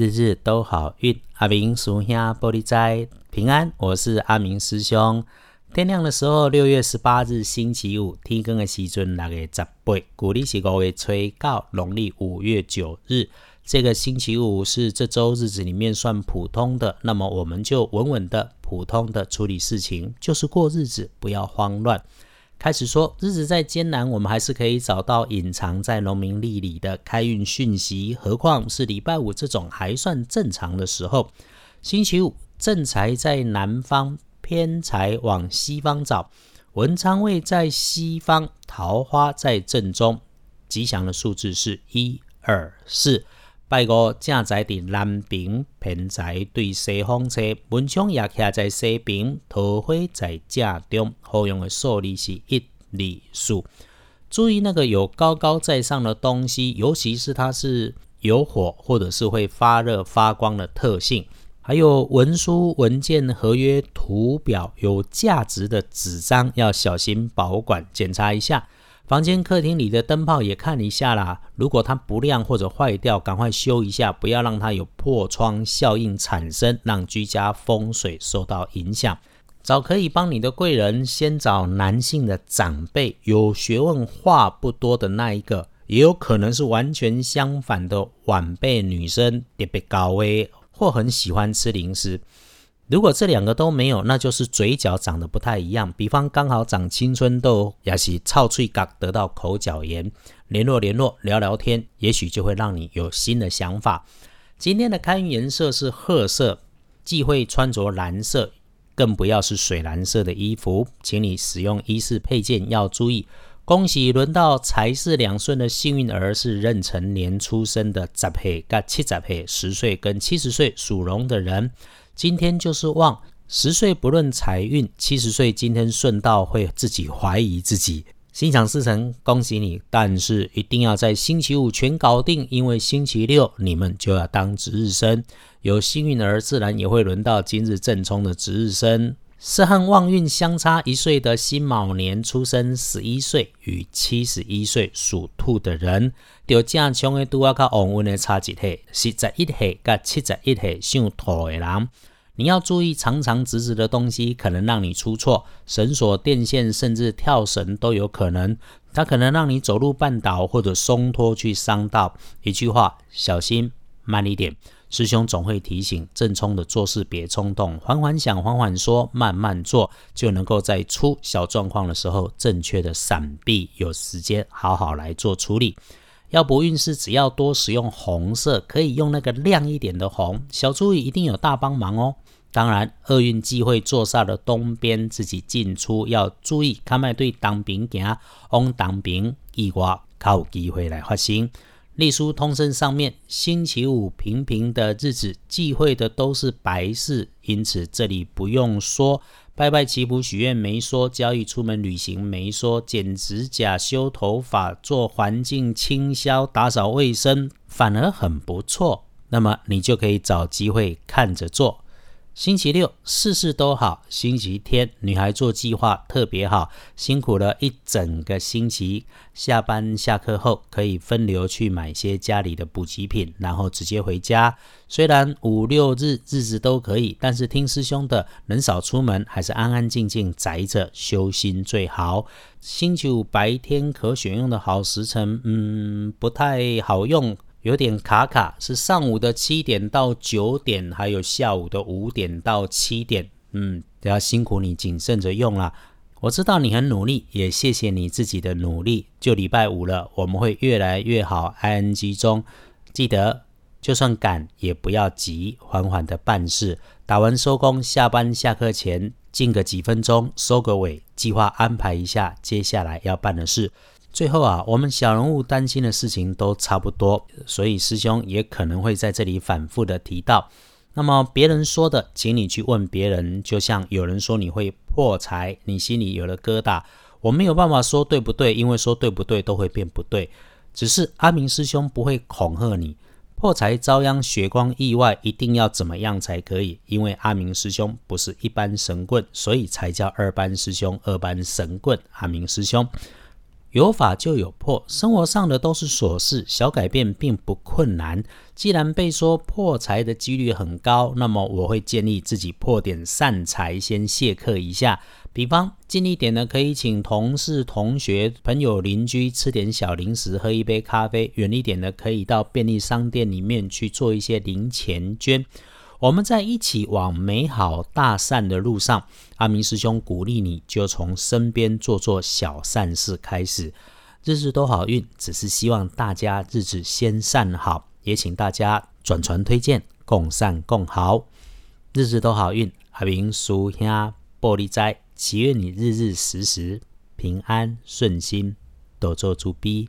日日都好运。阿明属下玻璃斋平安，我是阿明师兄。天亮的时候，六月十八日星期五，天光的时阵六月十八，古历是五月初九，农历五月九日。这个星期五是这周日子里面算普通的，那么我们就稳稳的、普通的处理事情，就是过日子，不要慌乱。开始说，日子再艰难，我们还是可以找到隐藏在农民历里的开运讯息。何况是礼拜五这种还算正常的时候。星期五正财在南方，偏财往西方找。文昌位在西方，桃花在正中。吉祥的数字是一二四。拜五正在伫南边，偏在对西方车，文昌也徛在西边，桃花在正中。好用的数字是一、二、四。注意那个有高高在上的东西，尤其是它是有火或者是会发热发光的特性。还有文书、文件、合约、图表有价值的纸张，要小心保管，检查一下。房间、客厅里的灯泡也看一下啦，如果它不亮或者坏掉，赶快修一下，不要让它有破窗效应产生，让居家风水受到影响。找可以帮你的贵人，先找男性的长辈，有学问、话不多的那一个，也有可能是完全相反的晚辈女生，特别高危或很喜欢吃零食。如果这两个都没有，那就是嘴角长得不太一样。比方刚好长青春痘，也是操脆角得到口角炎，联络联络聊聊天，也许就会让你有新的想法。今天的开运颜色是褐色，忌讳穿着蓝色，更不要是水蓝色的衣服。请你使用衣饰配件要注意。恭喜轮到财势两顺的幸运儿是壬辰年出生的十岁跟七十岁，十岁跟七十岁属龙的人。今天就是旺，十岁不论财运，七十岁今天顺道会自己怀疑自己，心想事成，恭喜你！但是一定要在星期五全搞定，因为星期六你们就要当值日生。有幸运儿，自然也会轮到今日正冲的值日生。是和旺运相差一岁的辛卯年出生，十一岁与七十一岁属兔的人，就正冲的拄啊较旺运的差一岁，十一岁甲七十一岁属兔的人。你要注意，长长直直的东西可能让你出错，绳索、电线，甚至跳绳都有可能。它可能让你走路绊倒，或者松脱去伤到。一句话，小心，慢一点。师兄总会提醒，正冲的做事别冲动，缓缓想，缓缓说，慢慢做，就能够在出小状况的时候，正确的闪避，有时间好好来做处理。要不运势，只要多使用红色，可以用那个亮一点的红。小注意，一定有大帮忙哦。当然，厄运忌讳坐煞的东边，自己进出要注意。看卖对当兵行，往当兵意外，靠有机会来发生。隶书通身上面，星期五平平的日子，忌讳的都是白事，因此这里不用说。拜拜祈福许愿没说，交易出门旅行没说，剪指甲、修头发、做环境清消、打扫卫生，反而很不错。那么你就可以找机会看着做。星期六事事都好，星期天女孩做计划特别好，辛苦了一整个星期，下班下课后可以分流去买些家里的补给品，然后直接回家。虽然五六日日子都可以，但是听师兄的，能少出门还是安安静静宅着修心最好。星期五白天可选用的好时辰，嗯，不太好用。有点卡卡，是上午的七点到九点，还有下午的五点到七点。嗯，要辛苦你谨慎着用啦。我知道你很努力，也谢谢你自己的努力。就礼拜五了，我们会越来越好。I N G 中，记得就算赶也不要急，缓缓的办事。打完收工，下班下课前静个几分钟，收个尾，计划安排一下接下来要办的事。最后啊，我们小人物担心的事情都差不多，所以师兄也可能会在这里反复的提到。那么别人说的，请你去问别人。就像有人说你会破财，你心里有了疙瘩，我没有办法说对不对，因为说对不对都会变不对。只是阿明师兄不会恐吓你，破财遭殃、血光意外，一定要怎么样才可以？因为阿明师兄不是一般神棍，所以才叫二班师兄、二班神棍。阿明师兄。有法就有破，生活上的都是琐事，小改变并不困难。既然被说破财的几率很高，那么我会建议自己破点善财，先谢客一下。比方近一点呢，可以请同事、同学、朋友、邻居吃点小零食，喝一杯咖啡；远一点呢，可以到便利商店里面去做一些零钱捐。我们在一起往美好大善的路上，阿明师兄鼓励你，就从身边做做小善事开始，日日都好运。只是希望大家日子先善好，也请大家转传推荐，共善共好，日日都好运。阿明叔兄玻璃斋，祈愿你日日时时平安顺心，多做主逼。